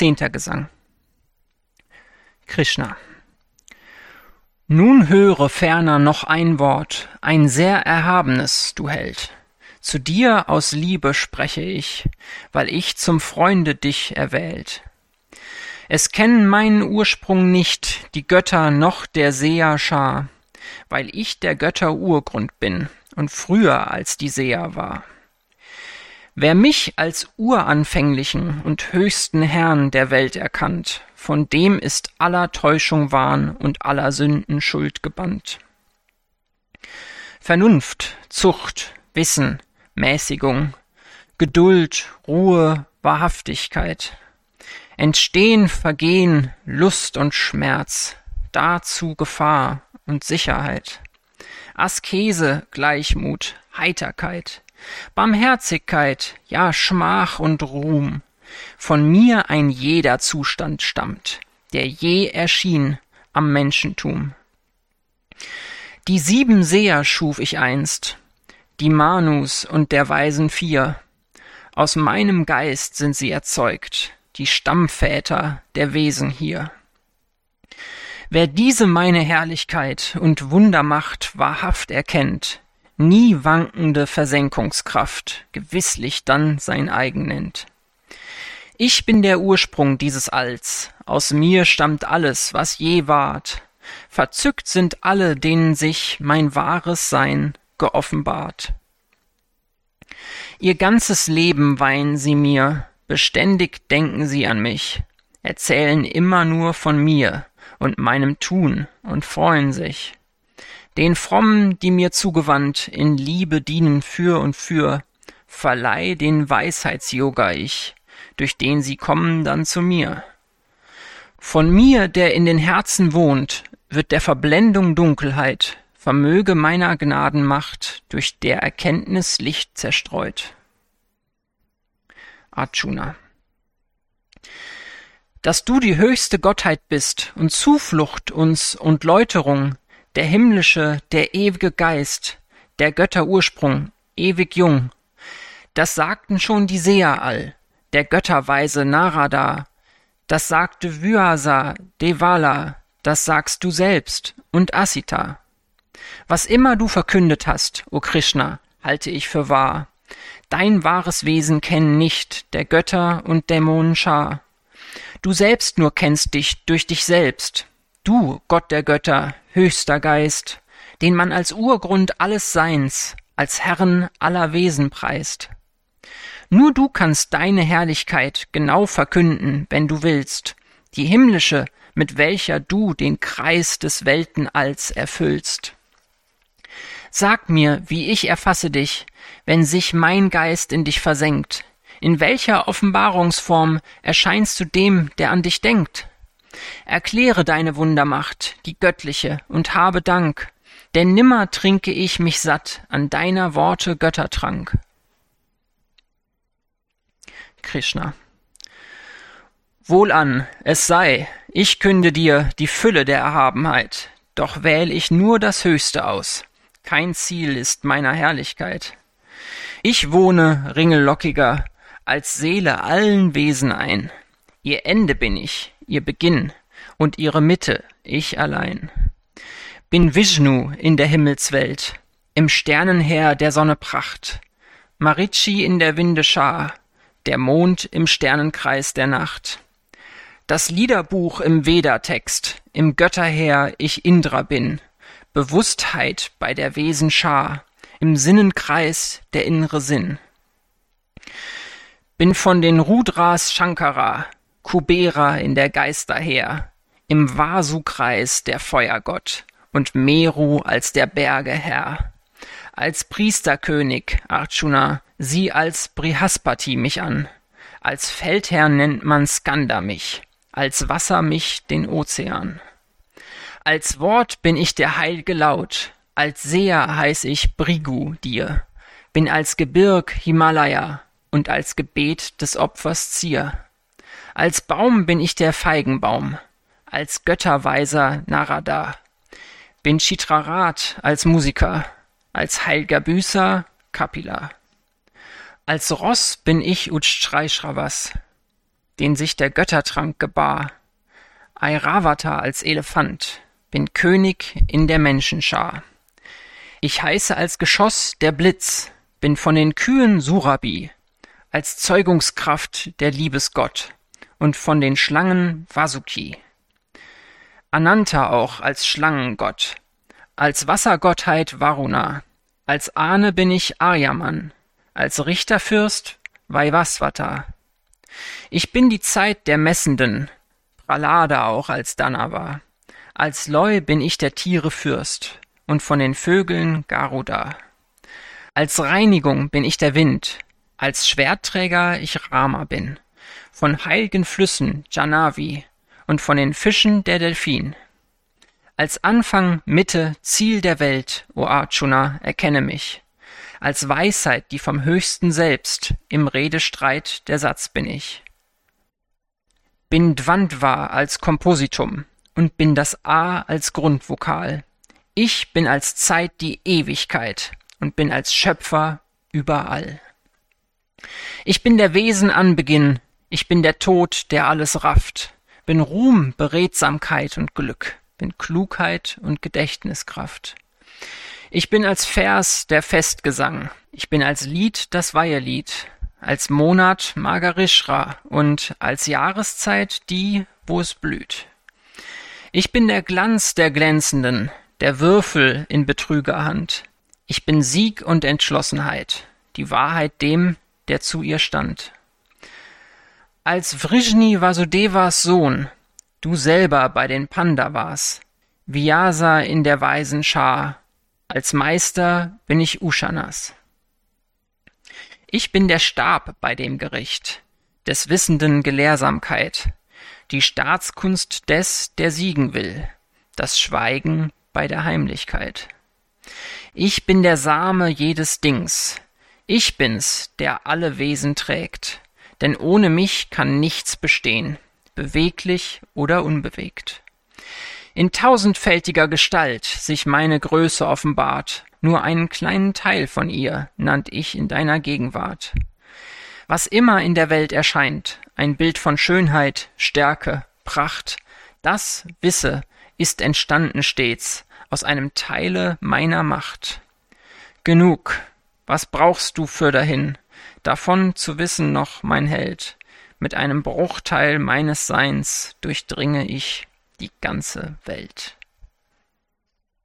Zehnter Gesang. Krishna. Nun höre ferner noch ein Wort, ein sehr erhabenes, du Held. Zu dir aus Liebe spreche ich, weil ich zum Freunde dich erwählt. Es kennen meinen Ursprung nicht die Götter noch der Seher Schar, weil ich der Götter Urgrund bin und früher als die Seher war. Wer mich als uranfänglichen und höchsten Herrn der Welt erkannt, von dem ist aller Täuschung Wahn und aller Sünden Schuld gebannt. Vernunft, Zucht, Wissen, Mäßigung, Geduld, Ruhe, Wahrhaftigkeit, Entstehen, Vergehen, Lust und Schmerz, dazu Gefahr und Sicherheit, Askese, Gleichmut, Heiterkeit, Barmherzigkeit, ja Schmach und Ruhm, von mir ein jeder Zustand stammt, der je erschien am Menschentum. Die sieben Seher schuf ich einst, die Manus und der Weisen vier. Aus meinem Geist sind sie erzeugt, die Stammväter der Wesen hier. Wer diese meine Herrlichkeit und Wundermacht wahrhaft erkennt, nie wankende Versenkungskraft, gewisslich dann sein eigen nennt. Ich bin der Ursprung dieses Alls, aus mir stammt alles, was je ward. Verzückt sind alle, denen sich mein wahres Sein geoffenbart. Ihr ganzes Leben weihen sie mir, beständig denken sie an mich, erzählen immer nur von mir und meinem Tun und freuen sich den Frommen, die mir zugewandt in Liebe dienen für und für, verleih den Weisheits-Yoga ich, durch den sie kommen dann zu mir. Von mir, der in den Herzen wohnt, wird der Verblendung Dunkelheit, vermöge meiner Gnadenmacht durch der Erkenntnis Licht zerstreut. Arjuna. Dass du die höchste Gottheit bist und Zuflucht uns und Läuterung, der himmlische, der ewige Geist, der Götter Ursprung, ewig jung. Das sagten schon die Seher all, der Götterweise Narada, das sagte Vyasa, Devala, das sagst du selbst und Asita. Was immer du verkündet hast, o Krishna, halte ich für wahr. Dein wahres Wesen kennen nicht der Götter und Dämonen Schar. Du selbst nur kennst dich durch dich selbst, Du, Gott der Götter, höchster Geist, den man als Urgrund alles Seins, als Herren aller Wesen preist. Nur du kannst deine Herrlichkeit genau verkünden, wenn du willst, die himmlische, mit welcher du den Kreis des Weltenalls erfüllst. Sag mir, wie ich erfasse dich, wenn sich mein Geist in dich versenkt, in welcher Offenbarungsform erscheinst du dem, der an dich denkt? Erkläre deine Wundermacht, die göttliche, und habe Dank, denn nimmer trinke ich mich satt an deiner Worte Göttertrank. Krishna. Wohlan, es sei, ich künde dir die Fülle der Erhabenheit, doch wähl ich nur das Höchste aus. Kein Ziel ist meiner Herrlichkeit. Ich wohne, Ringellockiger, als Seele allen Wesen ein. Ihr Ende bin ich, ihr Beginn und ihre Mitte, ich allein. Bin Vishnu in der Himmelswelt, im Sternenheer der Sonne Pracht, Marichi in der Winde Schar, der Mond im Sternenkreis der Nacht. Das Liederbuch im Veda-Text, im Götterheer ich Indra bin, Bewusstheit bei der Wesen Schar, im Sinnenkreis der innere Sinn. Bin von den Rudras Shankara, Kubera in der Geister her, im Vasu-Kreis der Feuergott und Meru als der Berge Herr. Als Priesterkönig, Arjuna, sieh als Brihaspati mich an. Als Feldherr nennt man Skanda mich, als Wasser mich den Ozean. Als Wort bin ich der heilge Laut, als Seher heiß ich Brigu dir, bin als Gebirg Himalaya und als Gebet des Opfers Zier. Als Baum bin ich der Feigenbaum, als Götterweiser Narada, bin Chitrarat als Musiker, als heilger Büßer Kapila. Als Ross bin ich Ujjaishravas, den sich der Göttertrank gebar. Airavata als Elefant, bin König in der Menschenschar. Ich heiße als Geschoss der Blitz, bin von den Kühen Surabi, als Zeugungskraft der Liebesgott und von den Schlangen Vasuki. Ananta auch als Schlangengott, als Wassergottheit Varuna, als Ahne bin ich Aryaman, als Richterfürst Vaivasvata. Ich bin die Zeit der Messenden, Pralada auch als Danava. Als Leu bin ich der Tiere Fürst und von den Vögeln Garuda. Als Reinigung bin ich der Wind, als Schwertträger ich Rama bin, von heilgen Flüssen Janavi und von den Fischen der Delphin. Als Anfang, Mitte, Ziel der Welt, o Arjuna, erkenne mich. Als Weisheit, die vom Höchsten selbst, im Redestreit der Satz bin ich. Bin Dvandva als Kompositum und bin das A als Grundvokal. Ich bin als Zeit die Ewigkeit und bin als Schöpfer überall. Ich bin der Wesen Anbeginn, ich bin der Tod, der alles rafft, bin Ruhm, Beredsamkeit und Glück, bin Klugheit und Gedächtniskraft. Ich bin als Vers der Festgesang, ich bin als Lied das Weihelied, als Monat Margarishra und als Jahreszeit die, wo es blüht. Ich bin der Glanz der Glänzenden, der Würfel in Betrügerhand. Ich bin Sieg und Entschlossenheit, die Wahrheit dem, der zu ihr stand. Als Vrishni Vasudevas Sohn, du selber bei den Pandavas, Vyasa in der weisen Schar, als Meister bin ich Ushanas. Ich bin der Stab bei dem Gericht, des Wissenden Gelehrsamkeit, die Staatskunst des, der siegen will, das Schweigen bei der Heimlichkeit. Ich bin der Same jedes Dings, ich bin's, der alle Wesen trägt, denn ohne mich kann nichts bestehen, beweglich oder unbewegt. In tausendfältiger Gestalt sich meine Größe offenbart, nur einen kleinen Teil von ihr nannt ich in deiner Gegenwart. Was immer in der Welt erscheint, ein Bild von Schönheit, Stärke, Pracht, das, wisse, ist entstanden stets aus einem Teile meiner Macht. Genug, was brauchst du für dahin, davon zu wissen noch, mein Held, mit einem Bruchteil meines Seins durchdringe ich die ganze Welt.